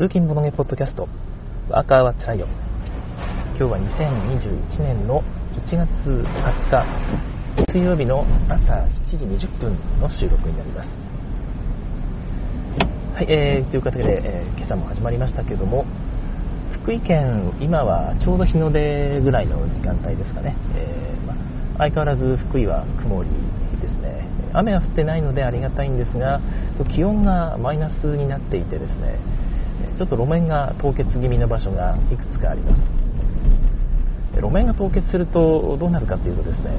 通勤ボドゲポッドキャスト。ワーカーはつらいよ。今日は2021年の1月20日水曜日の朝7時20分の収録になります。はい、えー、という形で、えー、今朝も始まりましたけども福井県今はちょうど日の出ぐらいの時間帯ですかね、えーま相変わらず福井は曇りですね。雨は降ってないのでありがたいんですが気温がマイナスになっていてですねちょっと路面が凍結気味の場所がいくつかあります。路面が凍結するとどうなるかというとですね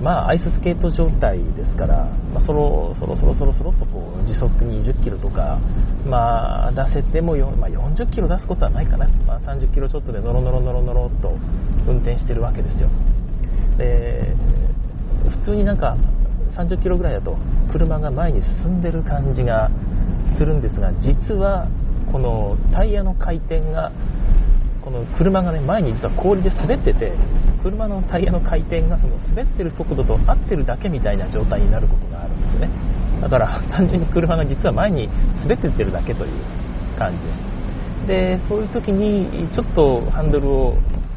まあアイススケート状態ですから、まあ、そろそろそろそろそろとこう時速20キロとか、まあ、出せてもまあ、40キロ出すことはないかな、まあ、30キロちょっとでノロノロノロノロと運転してるわけですよ。で普通になんか30キロぐらいだと車が前に進んでる感じがするんですが実はこのタイヤの回転がこの車がね前に実は氷で滑ってて車のタイヤの回転がその滑ってる速度と合ってるだけみたいな状態になることがあるんですね。だから単純に車が実は前に滑ってってるだけという感じ。ですでそういう時にちょっとハンドルを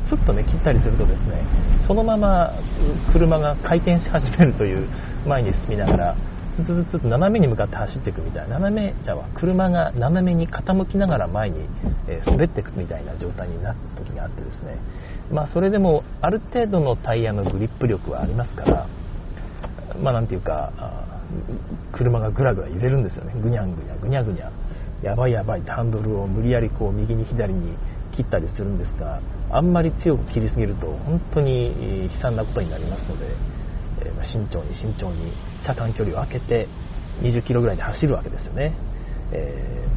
スッとね切ったりするとですねそのまま車が回転し始めるという前に進みながらつずつ斜めに向かって走っていくみたいな斜めじゃあ車が斜めに傾きながら前に、え滑っていくみたいな状態になった時があってですねまあそれでもある程度のタイヤのグリップ力はありますからまあなんていうか車がぐらぐら揺れるんですよねぐにゃんぐにゃぐにゃぐにゃやばいやばいってハンドルを無理やりこう右に左に切ったりするんですがあんまり強く切りすぎると本当に悲惨なことになりますので、えー、慎重に慎重に車間距離を空けて20キロぐらいで走るわけですよね、え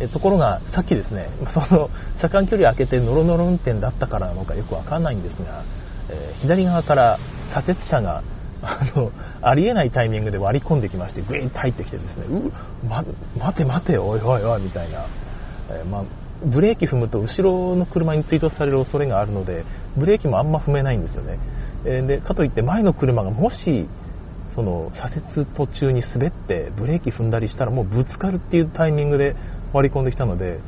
ー、ところがさっきですね その車間距離を空けてノロノロ運転だったからなのかよくわかんないんですが、えー、左側から左折車が あのありえないタイミングで割り込んできましてグイーンと入ってきてですねう、ま、待て待ておいおいおいみたいな、えー、まあ、ブレーキ踏むと後ろの車に追突される恐れがあるのでブレーキもあんま踏めないんですよね、えでかといって前の車がもしその左折途中に滑ってブレーキ踏んだりしたらもうぶつかるっていうタイミングで割り込んできたので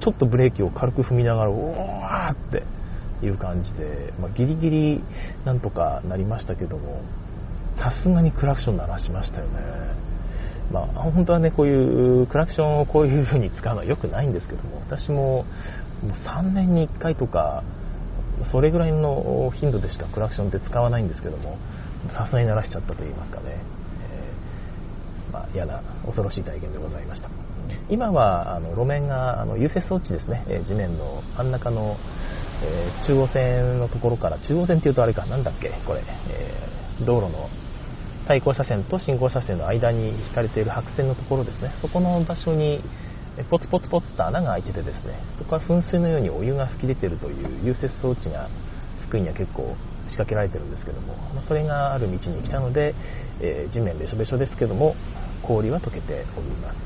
ちょっとブレーキを軽く踏みながらおわーっていう感じで、まあ、ギリギリなんとかなりましたけどもさすがにクラクション鳴らしましたよね。まあ、本当はねこういうクラクションをこういう風に使うのは良くないんですけども私ももう3年に1回とかそれぐらいの頻度でしかクラクションって使わないんですけどもさすがに鳴らしちゃったと言いますかね、えー、まあ、嫌な恐ろしい体験でございました。今はあの路面があの融雪装置ですね、え地面の真ん中の、えー、中央線のところから中央線っていうとあれか。なんだっけこれ、え、道路の対向車線と進行車線の間に引かれている白線のところですね。そこの場所にポツポツポツと穴が開いててですね。そこから噴水のようにお湯が噴き出てるという融雪装置が福井には結構仕掛けられてるんですけども、まそれがある道に来たので、えー、地面べしょべしょですけども氷は溶けております、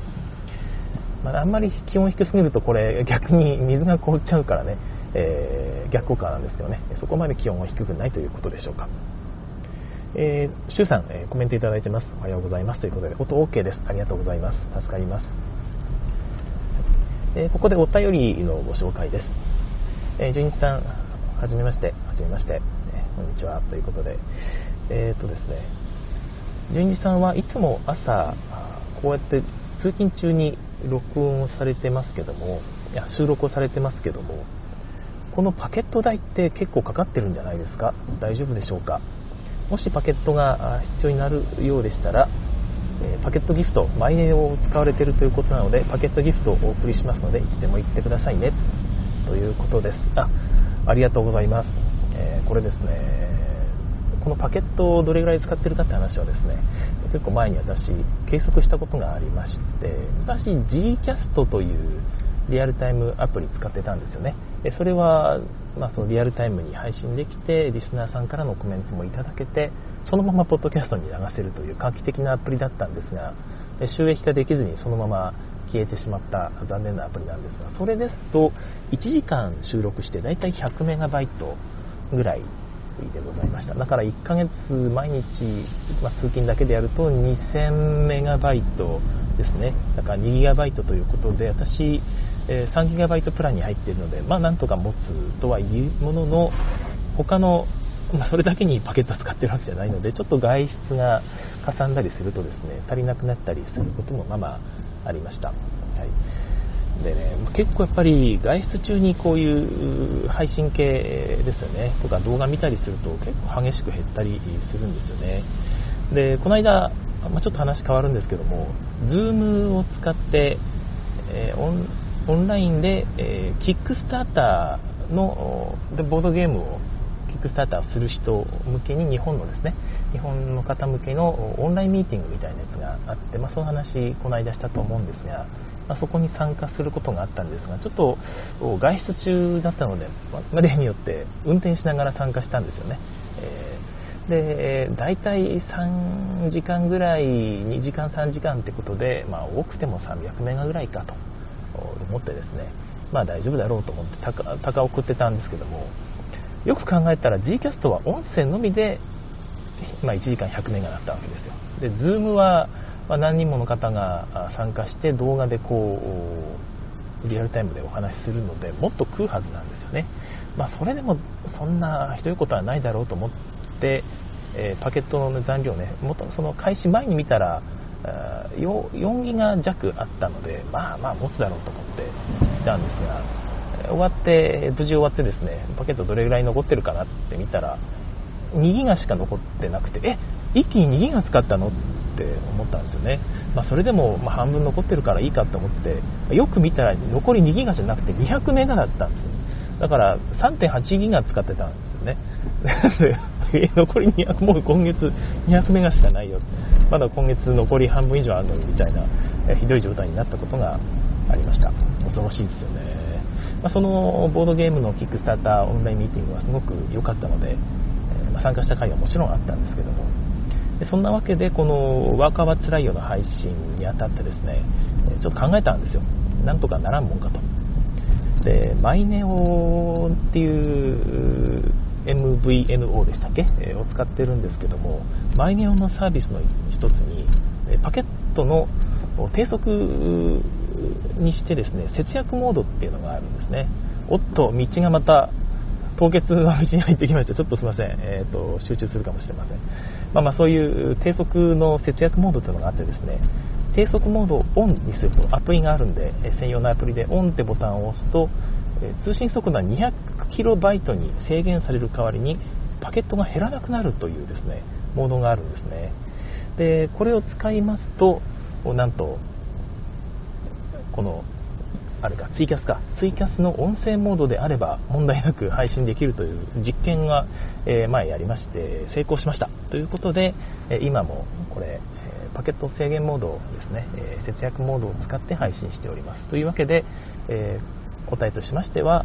まあ、あんまり気温低すぎるとこれ逆に水が凍っちゃうからね、えー、逆効果なんですけどねそこまで気温は低くないということでしょうかえー、シュウさん、えー、コメントいただいてます。おはようございます。ということで、音 OK です。ありがとうございます。助かります。えー、ここでお便りのご紹介です。えー、純一さん、はじめまして。はじめまして。こんにちはということで、えっ、ー、とですね、純次さんはいつも朝、こうやって通勤中に録音をされてますけども、いや収録をされてますけども、このパケット代って結構かかってるんじゃないですか？大丈夫でしょうか？もしパケットが必要になるようでしたら、えパケットギフト、マイネを使われているということなので、パケットギフトをお送りしますので、いつでも言ってくださいね、ということです。あ、ありがとうございます。えー、これですねこのパケットをどれぐらい使ってるかって話はですね結構前に私計測したことがありまして昔 Gcast というリアルタイムアプリ使ってたんですよね。それは、まあ、そのリアルタイムに配信できてリスナーさんからのコメントもいただけてそのままポッドキャストに流せるという画期的なアプリだったんですが収益化できずにそのまま消えてしまった残念なアプリなんですがそれですと1時間収録してだいたい100メガバイトぐらいでございましただから1ヶ月毎日、まあ、通勤だけでやると2000メガバイトですね。だから 2GB ということで、私、え 3GB プランに入っているので、まあ、なんとか持つとはいうものの、他の、まあ、それだけにパケット使ってるわけじゃないので、ちょっと外出がかさんだりするとですね、足りなくなったりすることもまあまあありました。でね、結構やっぱり外出中にこういう配信系ですよね、とか動画見たりすると結構激しく減ったりするんですよね。で、この間、まあ、ちょっと話変わるんですけども、Zoom を使って、えー、オンオンラインで、えー、キックスターターのでボードゲームをキックスターターする人向けに日本のですね日本の方向けのオンラインミーティングみたいなやつがあって、まあ、その話この間したと思うんですがまあ、そこに参加することがあったんですが、ちょっと外出中だったので、まあ、例によって運転しながら参加したんですよね。えー、で、大体3時間ぐらい、2時間、3時間ってことで、まあ、多くても300メガぐらいかと思ってですね、まあ大丈夫だろうと思って高、高送ってたんですけども、よく考えたら Gcast は音声のみで、まあ、1時間100メガだったわけですよ。で、Zoom はまあ、何人もの方が参加して動画でこうリアルタイムでお話しするのでもっと食うはずなんですよね、まあ、それでもそんなひどいことはないだろうと思って、えー、パケットの残量ねもとその開始前に見たら4ギガ弱あったのでまあまあ持つだろうと思っていたんですが終わって無事終わってですねパケットどれぐらい残ってるかなって見たら2ギガしか残ってなくてえ一気に2ギガ使ったのって思ったんですよね、まあ、それでもま半分残ってるからいいかと思ってよく見たら残り2ギガじゃなくて200メガだったんですよ。だから3.8ギガ使ってたんですよね。残り200もう今月200メガしかないよ。まだ今月残り半分以上あるのにみたいなひどい状態になったことがありました。恐ろしいですよね、まあ、そのボードゲームのキックスターターオンラインミーティングはすごく良かったので、ま、参加した回はもちろんあったんですけども。でそんなわけでこのワーカーはつらいよの配信にあたってですねちょっと考えたんですよ。なんとかならんもんかと。でマイネオっていう MVNO でしたっけ、を使ってるんですけどもマイネオのサービスの一つにパケットの低速にしてですね節約モードっていうのがあるんですね。おっと道がまた凍結の道に入ってきましたちょっとすいません、えーと集中するかもしれません。まあ、まそういう低速の節約モードというのがあってですね。低速モードをオンにするとアプリがあるんで専用のアプリでオンってボタンを押すと通信速度は 200kB に制限される代わりにパケットが減らなくなるというですねモードがあるんですね。でこれを使いますとなんとこのあれか、ツイキャスか、ツイキャスの音声モードであれば問題なく配信できるという実験が、え前やりまして成功しました。ということで、え今もこれ、パケット制限モードですね、え節約モードを使って配信しております。というわけで、え答えとしましては、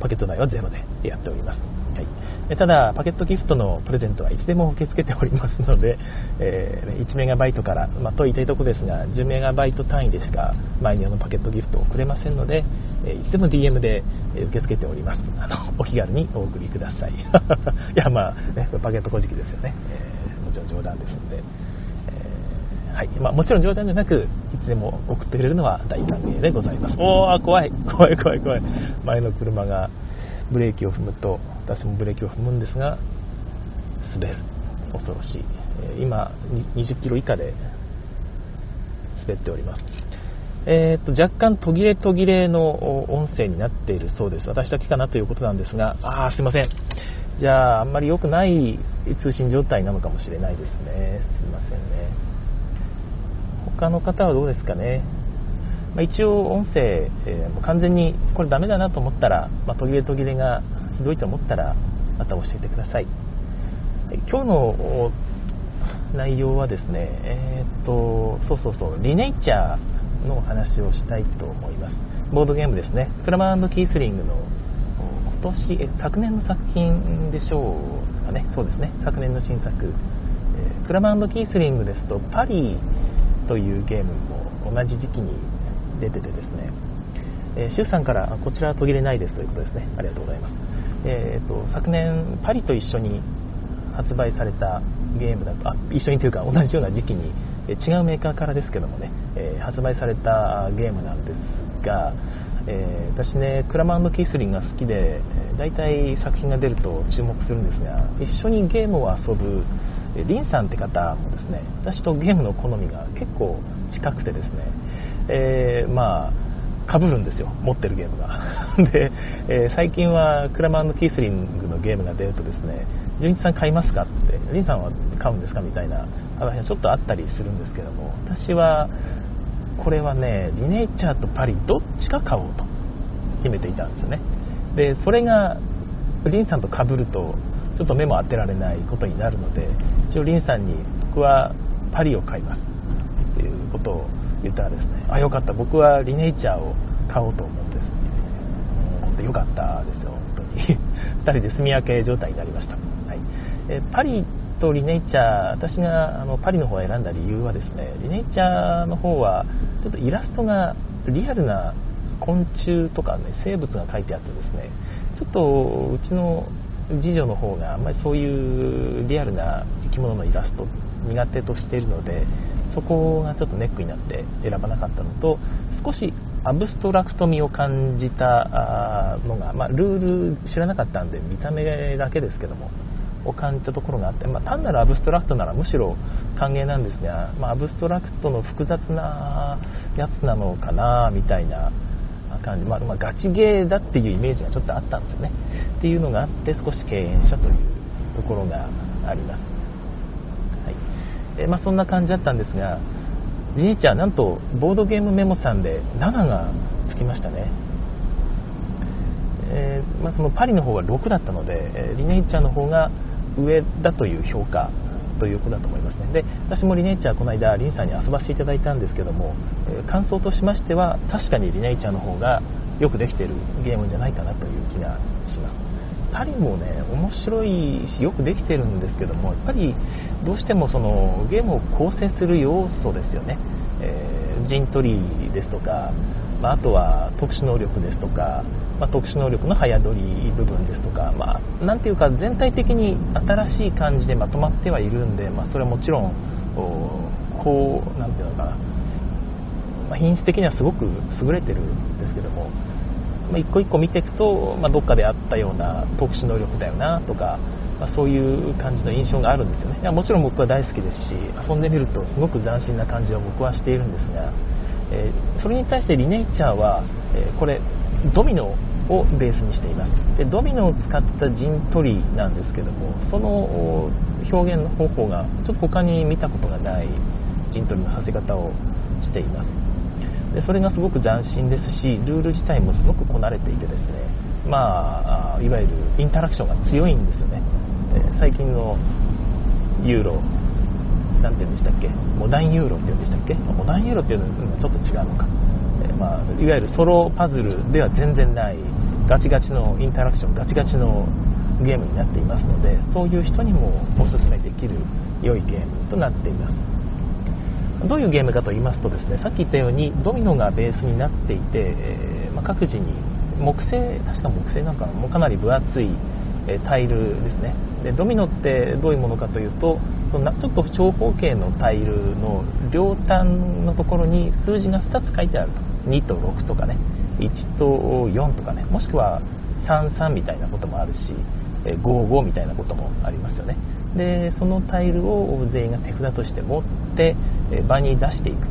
パケット内は0でやっております。はい、ただ、パケットギフトのプレゼントはいつでも受け付けておりますので、えー、1メガバイトから、まあ、と言いたいところですが、10メガバイト単位でしかマイニアのパケットギフトをくれませんので、えいつでも DM で受け付けております。あのお気軽にお送りください。いや、まあ、ね、パケット小じですよね、えー、もちろん冗談ですので。えはいまあ、もちろん冗談じゃなく、いつでも送ってくれるのは大歓迎でございます。おー、怖い、怖い、怖い、怖い。前の車がブレーキを踏むと私もブレーキを踏むんですが滑る。恐ろしい。今20キロ以下で滑っております。えーと、若干途切れ途切れの音声になっているそうです。私だけかなということなんですがああすいません。じゃああんまり良くない通信状態なのかもしれないですね。すいませんね。他の方はどうですかね。まあ、一応音声、えー、もう完全にこれダメだなと思ったら、まあ、途切れ途切れがひどいと思ったらまた教えてください。今日の内容はですねえー、っとそうそうそうリネイチャーのお話をしたいと思います。ボードゲームですね。クラマーキースリングの今年え昨年の作品でしょうかね。そうですね。昨年の新作、えー、クラマーキースリングですとパリというゲームも同じ時期に出ててですね、えー、シュウさんからこちらは途切れないですということですね。ありがとうございます。えーと、昨年パリと一緒に発売されたゲームだとあ一緒にというか同じような時期に違うメーカーからですけどもね、えー、発売されたゲームなんですが、えー、私ねクラマンキースリンが好きで大体作品が出ると注目するんですが一緒にゲームを遊ぶリンさんって方もですね私とゲームの好みが結構近くてですね、えー、まあかぶるんですよ持ってるゲームが。で、えー、最近はクラマキースリングのゲームが出るとですね純一さん買いますかって。リンさんは買うんですかみたいな話がちょっとあったりするんですけども私はこれはねリネイチャーとパリどっちか買おうと決めていたんですよね。でそれがリンさんと被るとちょっと目も当てられないことになるので一応リンさんに僕はパリを買いますっていうことを言ったらですねあよかった。僕はリネイチャーを買おうと思うんです本当よかったですよ。本当に。2人で住み分け状態になりました、はい。えパリとリネイチャー私があのパリの方を選んだ理由はですねリネイチャーの方はちょっとイラストがリアルな昆虫とかね生物が書いてあってですねちょっとうちの次女の方があんまりそういうリアルな生き物のイラスト苦手としているのでそこがちょっとネックになって選ばなかったのと少しアブストラクト味を感じたのが、まあ、ルール知らなかったんで見た目だけですけどもを感じたところがあって、まあ、単なるアブストラクトならむしろ歓迎なんですが、まあ、アブストラクトの複雑なやつなのかなみたいな感じ、まあ、まあ、ガチゲーだっていうイメージがちょっとあったんですよね。っていうのがあって少し敬遠したというところがあります、えまあ、そんな感じだったんですがリネイチャーなんとボードゲームメモさんで7がつきましたね。えー、まあ、そのパリの方が6だったので、えリネイチャーの方が上だという評価ということだと思いますね。で私もリネイチャーこの間リンさんに遊ばせていただいたんですけども、え感想としましては確かにリネイチャーの方がよくできているゲームじゃないかなという気がします。パリもね面白いしよくできてるんですけどもやっぱりどうしてもそのゲームを構成する要素ですよね、えー、陣取りですとか、まあ、あとは特殊能力ですとかまあ、特殊能力の早取り部分ですとか、まあ、なんていうか全体的に新しい感じでまとまってはいるんで、まあ、それはもちろんこうなんていうのかな、ま、品質的にはすごく優れてる、まあ、一個一個見ていくと、まあ、どっかであったような特殊能力だよなとか、まあ、そういう感じの印象があるんですよね。いやもちろん僕は大好きですし遊んでみるとすごく斬新な感じを僕はしているんですが、えー、それに対してリネイチャーは、えー、これドミノをベースにしています。でドミノを使った陣取りなんですけどもその表現の方法がちょっと他に見たことがない陣取りのさせ方をしています。でそれがすごく斬新ですしルール自体もすごくこなれていてですねまあいわゆるインタラクションが強いんですよね。最近のユーロなんて言うんでしたっけ？モダンユーロって言うんでしたっけ？モダンユーロっていうのはちょっと違うのか、まあ、いわゆるソロパズルでは全然ないガチガチのインタラクションガチガチのゲームになっていますのでそういう人にもおすすめできる良いゲームとなっています。どういうゲームかと言いますとですねさっき言ったようにドミノがベースになっていて、えー、まあ、各自に木製確か木製なんかもかなり分厚いえタイルですね。でドミノってどういうものかというとちょっと長方形のタイルの両端のところに数字が2つ書いてあると。2と6とかね。1と4とかね。もしくは33みたいなこともあるし55みたいなこともありますよね。でそのタイルを全員が手札として持って場に出していく。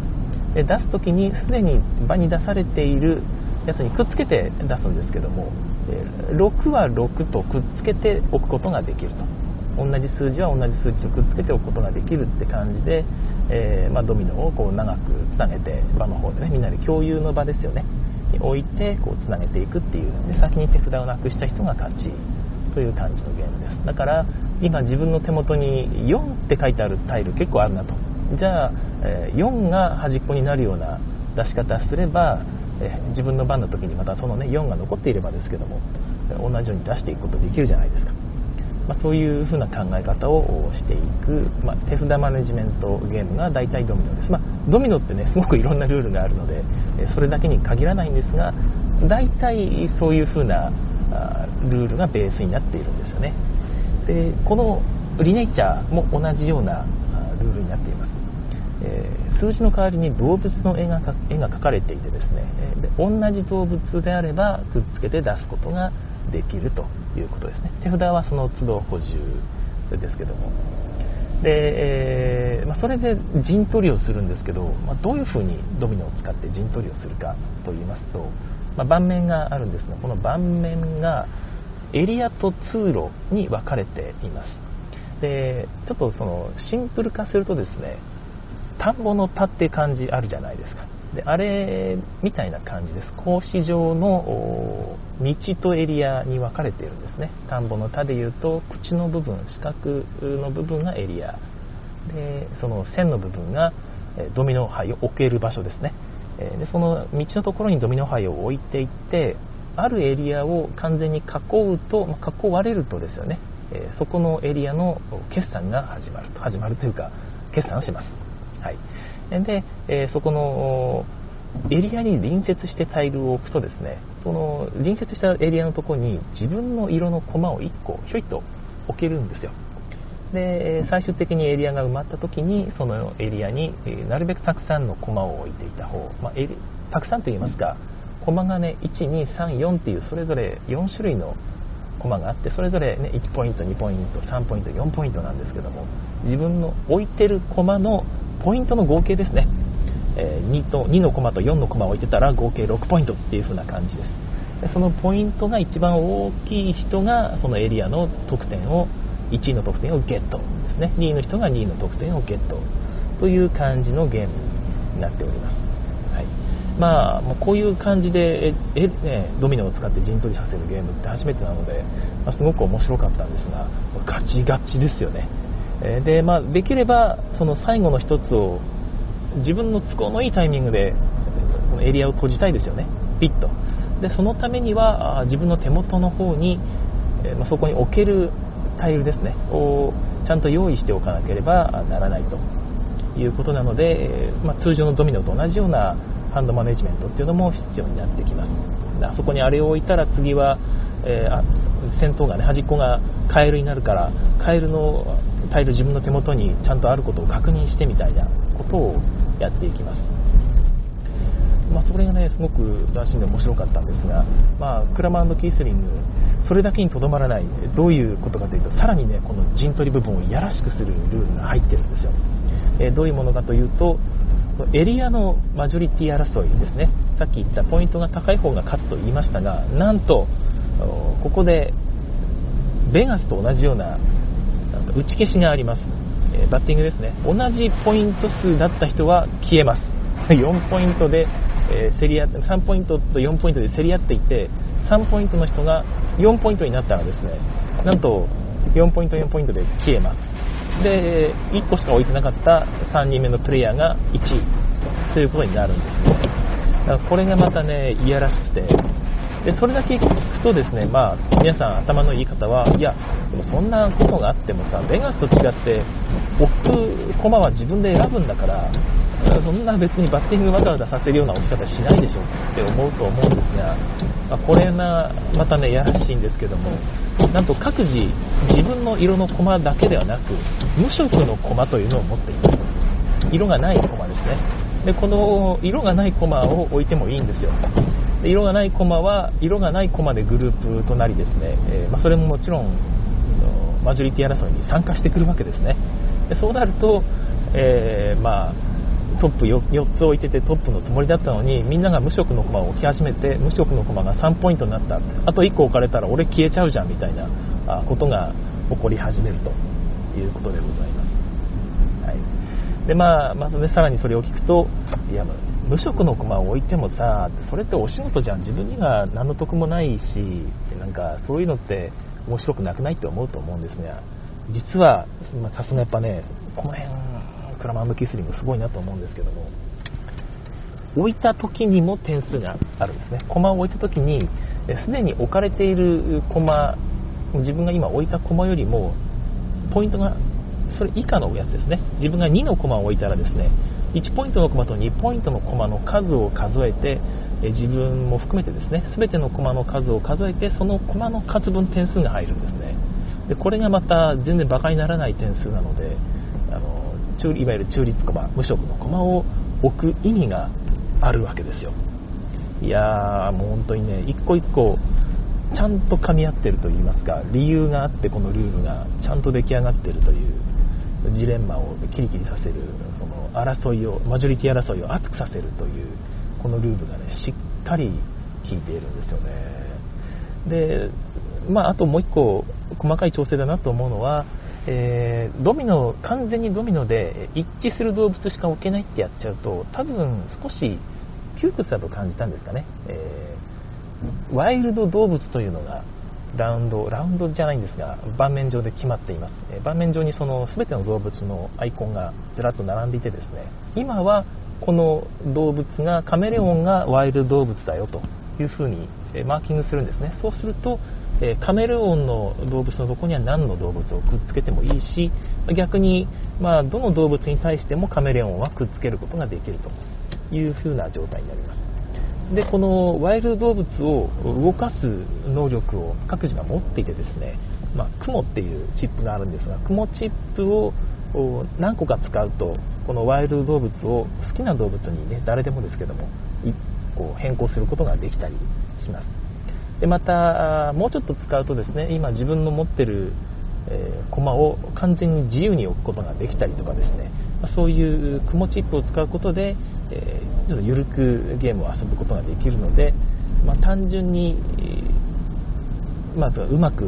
で出す時にすでに場に出されているやつにくっつけて出すんですけども6は6とくっつけておくことができると。同じ数字は同じ数値をくっつけておくことができるって感じで、えー、まあ、ドミノをこう長くつなげて場の方でねみんなで共有の場ですよね。に置いてこうつなげていくっていうで先に手札をなくした人が勝ちという感じのゲームです。だから今自分の手元に4って書いてあるタイル結構あるなと。じゃあ、え4が端っこになるような出し方すれば、え自分の番の時にまたそのね4が残っていればですけども同じように出していくことできるじゃないですか。まあ、そういう風な考え方をしていく、まあ、手札マネジメントゲームが大体ドミノです、まあ、ドミノってねすごくいろんなルールがあるのでそれだけに限らないんですが大体そういう風なルールがベースになっているんですよね。でこのリネイチャーも同じようなルールになっています。えー、数字の代わりに動物の絵が絵が描かれていてですねで同じ動物であればくっつけて出すことができるということですね。手札はその都度補充ですけども。で、えー、まあ、それで陣取りをするんですけど、まあ、どういうふうにドミノを使って陣取りをするかと言いますと、まあ、盤面があるんですがこの盤面がエリアと通路に分かれています。でちょっとそのシンプル化するとですね田んぼの田って感じあるじゃないですか。であれみたいな感じです。格子状の道とエリアに分かれているんですね。田んぼの田でいうと口の部分四角の部分がエリア。でその線の部分がドミノ牌を置ける場所ですね。でその道のところにドミノ牌を置いていってあるエリアを完全に囲うと、まあ、囲われるとですよね、えそこのエリアの決算が始まると。始まるというか決算をします、はい、で、えー、そこのエリアに隣接してタイルを置くとですねその隣接したエリアのところに自分の色のコマを1個ひょいっと置けるんですよ。で最終的にエリアが埋まった時にそのエリアになるべくたくさんのコマを置いていた方、まあ、たくさんといいますかコマがね1234っていうそれぞれ4種類のコマがあってそれぞれ、ね、1ポイント2ポイント3ポイント4ポイントなんですけども自分の置いてるコマのポイントの合計ですね、えー、2, と2のコマと4のコマを置いてたら合計6ポイントっていう風な感じです。でそのポイントが一番大きい人がそのエリアの得点を1位の得点をゲットですね。2位の人が2位の得点をゲットという感じのゲームになっております、まあ、もうこういう感じでえ、ね、ドミノを使って陣取りさせるゲームって初めてなので、まあ、すごく面白かったんですがガチガチですよね。えで、まあ、できればその最後の1つを自分の都合のいいタイミングでこのエリアを閉じたいですよね。ピッと。でそのためには自分の手元の方に、えまあ、そこに置けるタイルですね。をちゃんと用意しておかなければならないということなので、まあ、通常のドミノと同じようなハンドマネジメントっていうのも必要になってきますあそこにあれを置いたら次は、えー、先頭がね端っこがカエルになるからカエルのタイル自分の手元にちゃんとあることを確認してみたいなことをやっていきます。まあ、それがね、すごく斬新で面白かったんですが、まあ、クラマキースリング、それだけにとどまらない、どういうことかというと、さらにね、この陣取り部分をいやらしくするルールが入ってるんですよ。えー、どういうものかというと、エリアのマジョリティ争いですね、さっき言ったポイントが高い方が勝つと言いましたが、なんと、ここでベガスと同じような打ち消しがあります、えバッティングですね。同じポイント数だった人は消えます。4ポイントで、え、競り合って3ポイントと4ポイントで競り合っていて3ポイントの人が4ポイントになったらですねなんと4ポイント4ポイントで消えます。で1個しか置いてなかった3人目のプレイヤーが1位ということになるんです。だからこれがまたねいやらしくて。でそれだけ聞くとですね、まあ、皆さん頭のいい方はいやでもそんなことがあってもさベガスと違って置く駒は自分で選ぶんだからそんな別にバッティングわざわざさせるような置き方しないでしょって思うと思うんですが、まあ、これがまたねやらしいんですけどもなんと各自自分の色の駒だけではなく無色の駒というのを持っています。色がない駒ですね。でこの色がない駒を置いてもいいんですよ。で色がないコマは色がないコマでグループとなりですね、えー、まあ、それももちろんマジョリティ争いに参加してくるわけですね。でそうなると、えー、まあ、トップ 4, つ置いててトップのつもりだったのにみんなが無色の駒を置き始めて無色の駒が3ポイントになった。あと1個置かれたら俺消えちゃうじゃんみたいなことが起こり始めると。いうことでございます、はい。でまあ、まずねさらにそれを聞くといや無職の駒を置いてもさそれってお仕事じゃん。自分には何の得もないしなんかそういうのって面白くなくないって思うと思うんですが実はさすがやっぱねこの辺クラマンドキスリングすごいなと思うんですけども置いた時にも点数があるんですね。駒を置いた時にすでに置かれている駒自分が今置いた駒よりもポイントがそれ以下のやつですね。自分が2の駒を置いたらですね1ポイントの駒と2ポイントの駒の数を数えて自分も含めてですね全ての駒の数を数えてその駒の数分点数が入るんですね。でこれがまた全然馬鹿にならない点数なのでいわゆる中立駒無色の駒を置く意味があるわけですよ。いやーもう本当にね一個一個ちゃんと噛み合ってると言いますか理由があってこのルールがちゃんと出来上がってるというジレンマをキリキリさせるその争いをマジョリティ争いを熱くさせるというこのルールがねしっかり効いているんですよね。でまああともう一個細かい調整だなと思うのはえー、ドミノ完全にドミノで一致する動物しか置けないってやっちゃうと多分少し窮屈だと感じたんですかね、えー、ワイルド動物というのがラウンドラウンドじゃないんですが盤面上で決まっています、え、盤面上にその全ての動物のアイコンがずらっと並んでいてですね今はこの動物がカメレオンがワイルド動物だよというふうにマーキングするんですね。そうするとえカメレオンの動物のとこには何の動物をくっつけてもいいし逆に、まあ、どの動物に対してもカメレオンはくっつけることができるという風な状態になります。でこのワイルド動物を動かす能力を各自が持っていてですね、まあ、雲っていうチップがあるんですが雲チップを何個か使うとこのワイルド動物を好きな動物にね誰でもですけどもこう変更することができたりします。でまたもうちょっと使うとですね今自分の持ってる、え、駒を完全に自由に置くことができたりとかですね。そういう雲チップを使うことで、えー、ちょっと緩くゲームを遊ぶことができるので、まあ、単純に、まずはうまく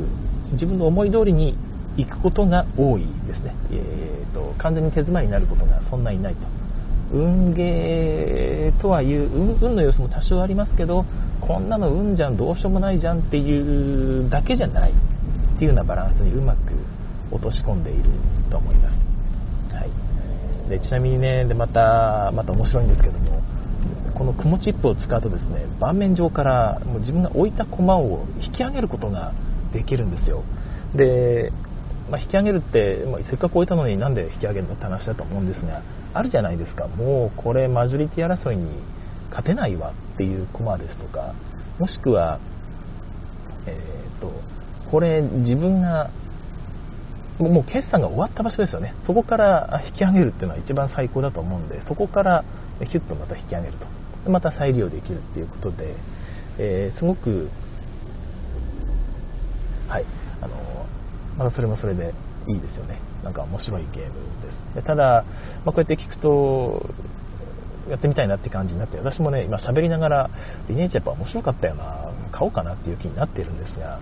自分の思い通りに行くことが多いですね、えーと、完全に手詰まりになることがそんなにないと。運ゲーとはいう運の様子も多少ありますけどこんなの運じゃんどうしようもないじゃんっていうだけじゃないっていうようなバランスにうまく落とし込んでいると思います、はい、でちなみにねでまたまた面白いんですけどもこの雲チップを使うとですね盤面上からもう自分が置いた駒を引き上げることができるんですよ。で、まあ、引き上げるって、まあ、せっかく置いたのになんで引き上げるのって話だと思うんですがあるじゃないですか。もうこれマジョリティ争いに勝てないわ。っていう駒ですとかもしくは、えーと、これ自分がもう決算が終わった場所ですよね。そこから引き上げるっていうのは一番最高だと思うんでそこからヒュッとまた引き上げると。また再利用できるっていうことで、えー、すごくはいあのまたそれもそれでいいですよね。なんか面白いゲームです。でただ、まあ、こうやって聞くとやってみたいなって感じになって私もね今喋りながらリネーチやっぱ面白かったよな。買おうかなっていう気になっているんですが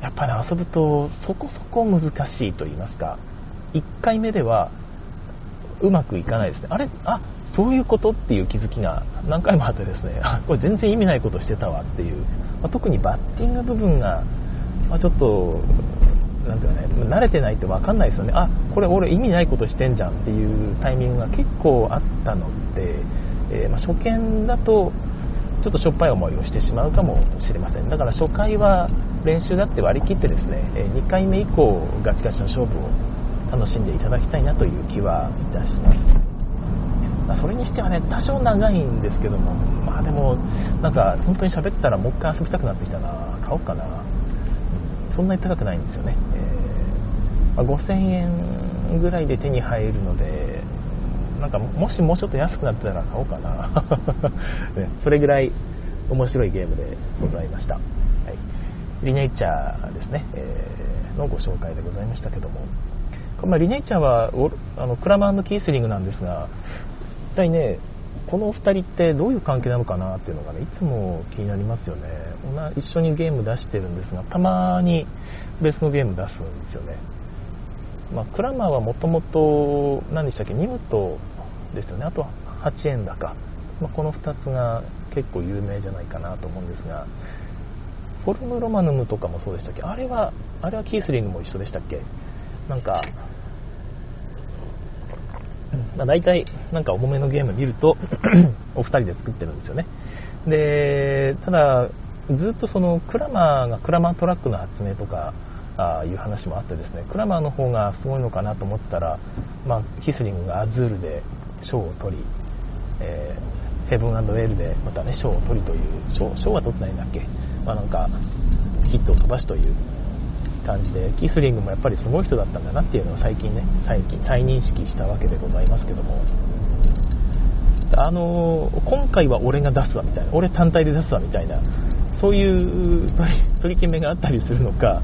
やっぱり、ね、遊ぶとそこそこ難しいと言いますか1回目ではうまくいかないですね。あれ？あそういうことっていう気づきが何回もあってですねこれ全然意味ないことしてたわっていう、まあ、特にバッティング部分が、まあ、ちょっとなんていうかね、慣れてないと分かんないですよね、あこれ俺意味ないことしてんじゃんっていうタイミングが結構あったので、えー、まあ、初見だとちょっとしょっぱい思いをしてしまうかもしれませんだから初回は練習だって割り切ってですね、2回目以降ガチガチの勝負を楽しんでいただきたいなという気はいたします。それにしてはね、多少長いんですけども、まあでも、なんか本当に喋ったらもう一回遊びたくなってきたな、買おうかな、そんなに高くないんですよね。まあ、5000円ぐらいで手に入るのでなんかもしもうちょっと安くなってたら買おうかな、ね、それぐらい面白いゲームでございました、はい、リネイチャーですね、えー、のご紹介でございましたけども、まあ、リネイチャーはあのクラマーキースリングなんですが一体ねこのお二人ってどういう関係なのかなっていうのがねいつも気になりますよね。一緒にゲーム出してるんですがたまに別のゲーム出すんですよね。まあ、クラマーはもともと何でしたっけニムトですよね。あとは8円高、まあ、この2つが結構有名じゃないかなと思うんですがフォルムロマヌムとかもそうでしたっけ？あれはあれはキースリングも一緒でしたっけ？なんか、まあ、大体なんか重めのゲーム見ると お二人で作ってるんですよね。でただずっとそのクラマーがクラマートラックの発明とかあいう話もあってですねクラマーの方がすごいのかなと思ったら、まあ、ヒスリングがアズールで賞を取り、えー、セブンウェルでまたね賞を取りという賞は取ってないんだっけ、まあ、なんかヒットを飛ばしという感じでキスリングもやっぱりすごい人だったんだなっていうのを最近ね最近再認識したわけでございますけども。あの今回は俺が出すわみたいな俺単体で出すわみたいなそういう取り決めがあったりするのか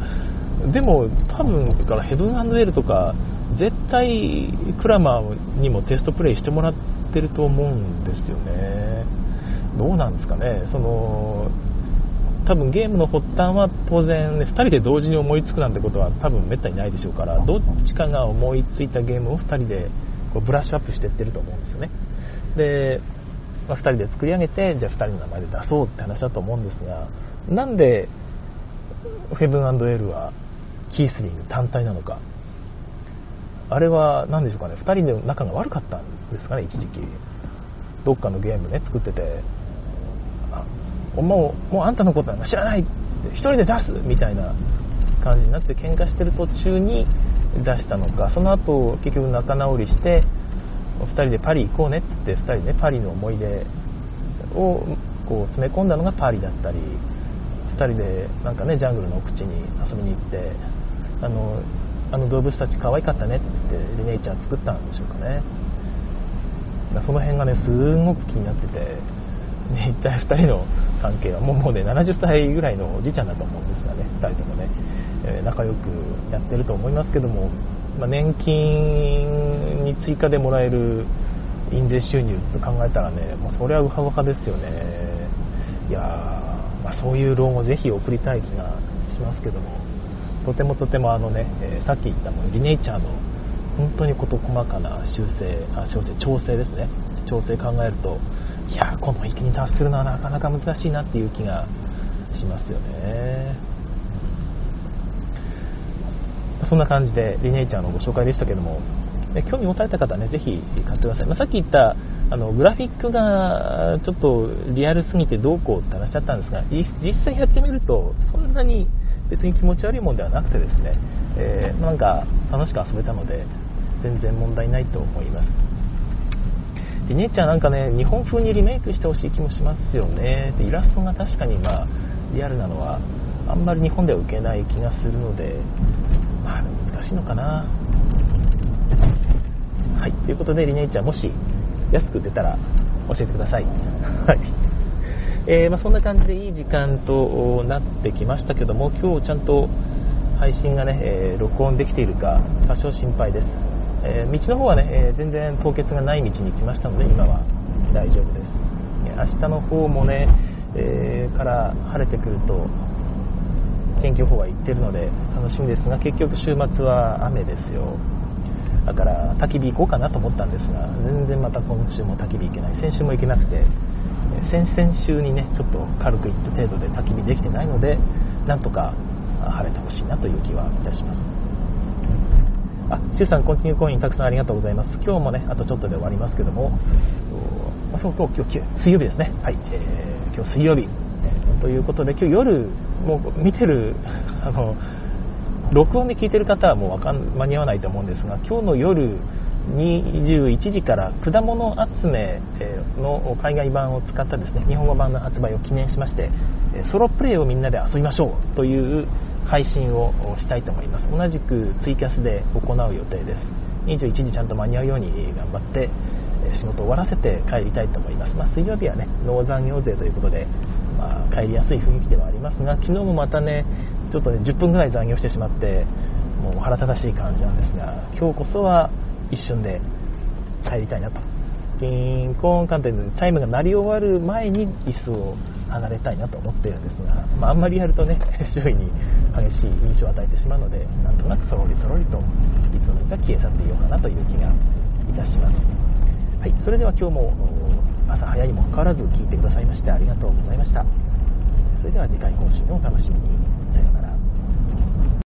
でも多分からヘブンエルとか絶対クラマーにもテストプレイしてもらってると思うんですよね。どうなんですかね。その多分ゲームの発端は当然、ね、2人で同時に思いつくなんてことは多分めったにないでしょうからどっちかが思いついたゲームを2人でこうブラッシュアップしていってると思うんですよね。で、まあ、2人で作り上げてじゃあ2人の名前で出そうって話だと思うんですがなんでヘブンエルはキースリング単体なのか。あれは何でしょうかね。2人で仲が悪かったんですかね一時期。どっかのゲームね作ってて。もうもうあんたのことなんか知らない1人で出すみたいな感じになって喧嘩してる途中に出したのか。その後結局仲直りして2人でパリ行こうねって2人で、パリの思い出をこう詰め込んだのがパリだったり2人でなんかねジャングルの奥地に遊びに行ってあのあの動物たち可愛かったねってリネイちゃん作ったんでしょうかね。その辺がねすごく気になってて、ね、一体2人の関係はもうもうね70歳ぐらいのおじいちゃんだと思うんですがね2人ともね、えー、仲良くやってると思いますけども、まあ、年金に追加でもらえる印税収入と考えたらねもうそれはウハウハですよね。いやまあ、そういう論をぜひ送りたい気がしますけども。とてもとてもあのね、えー、さっき言ったもリネイチャーの本当に事細かな修正あ修正調整ですね。調整考えるといやこの域に達するのはなかなか難しいなっていう気がしますよね。そんな感じでリネイチャーのご紹介でしたけども興味持たれた方はねぜひ買ってください、まあ、さっき言ったあのグラフィックがちょっとリアルすぎてどうこうって話だったんですが実際やってみるとそんなに別に気持ち悪いもんではなくてですね、えー、なんか楽しく遊べたので全然問題ないと思います。で姉ちゃんなんかね日本風にリメイクしてほしい気もしますよね。でイラストが確かにまあリアルなのはあんまり日本では受けない気がするのでまあ難しいのかな。はい。ということでリネイちゃんもし安く出たら教えてください。はい。えー、まあ、そんな感じでいい時間となってきましたけども今日ちゃんと配信がね、えー、録音できているか多少心配です。えー、道の方はね、え、全然凍結がない道に来ましたので今は大丈夫です、明日の方もね、え、から晴れてくると天気予報は言ってるので楽しみですが結局週末は雨ですよ。だから焚き火行こうかなと思ったんですが全然また今週も焚き火行けない。先週も行けなくて先々週にねちょっと軽く行った程度で焚き火できてないのでなんとか晴れてほしいなという気はいたしますあ、シュウさん、コンティニューコインたくさんありがとうございます。今日もね、あとちょっとで終わりますけども、あそうそう、今日、水曜日ですね。はい、えー、今日水曜日。えー、ということで、今日夜、もう見てる、あの、録音で聞いてる方はもうわかん間に合わないと思うんですが、今日の夜21時から果物集めの海外版を使ったですね日本語版の発売を記念しましてソロプレイをみんなで遊びましょうという配信をしたいと思います。同じくツイキャスで行う予定です。21時ちゃんと間に合うように頑張って仕事を終わらせて帰りたいと思います、まあ、水曜日はね農残業税ということで、まあ、帰りやすい雰囲気ではありますが昨日もまたねちょっとね10分ぐらい残業してしまってもう腹立たしい感じなんですが今日こそは一瞬で帰りたいなと。キンコーンカンテンツチャイムが鳴り終わる前に椅子を離れたいなと思っているんですが、まあ、あんまりやるとね 周囲に激しい印象を与えてしまうのでなんとなくそろりそろりといつの間にか消え去っていようかなという気がいたします、はい、それでは今日も朝早いにもかかわらず聞いてくださいましてありがとうございました。それでは次回更新をお楽しみに。さようなら。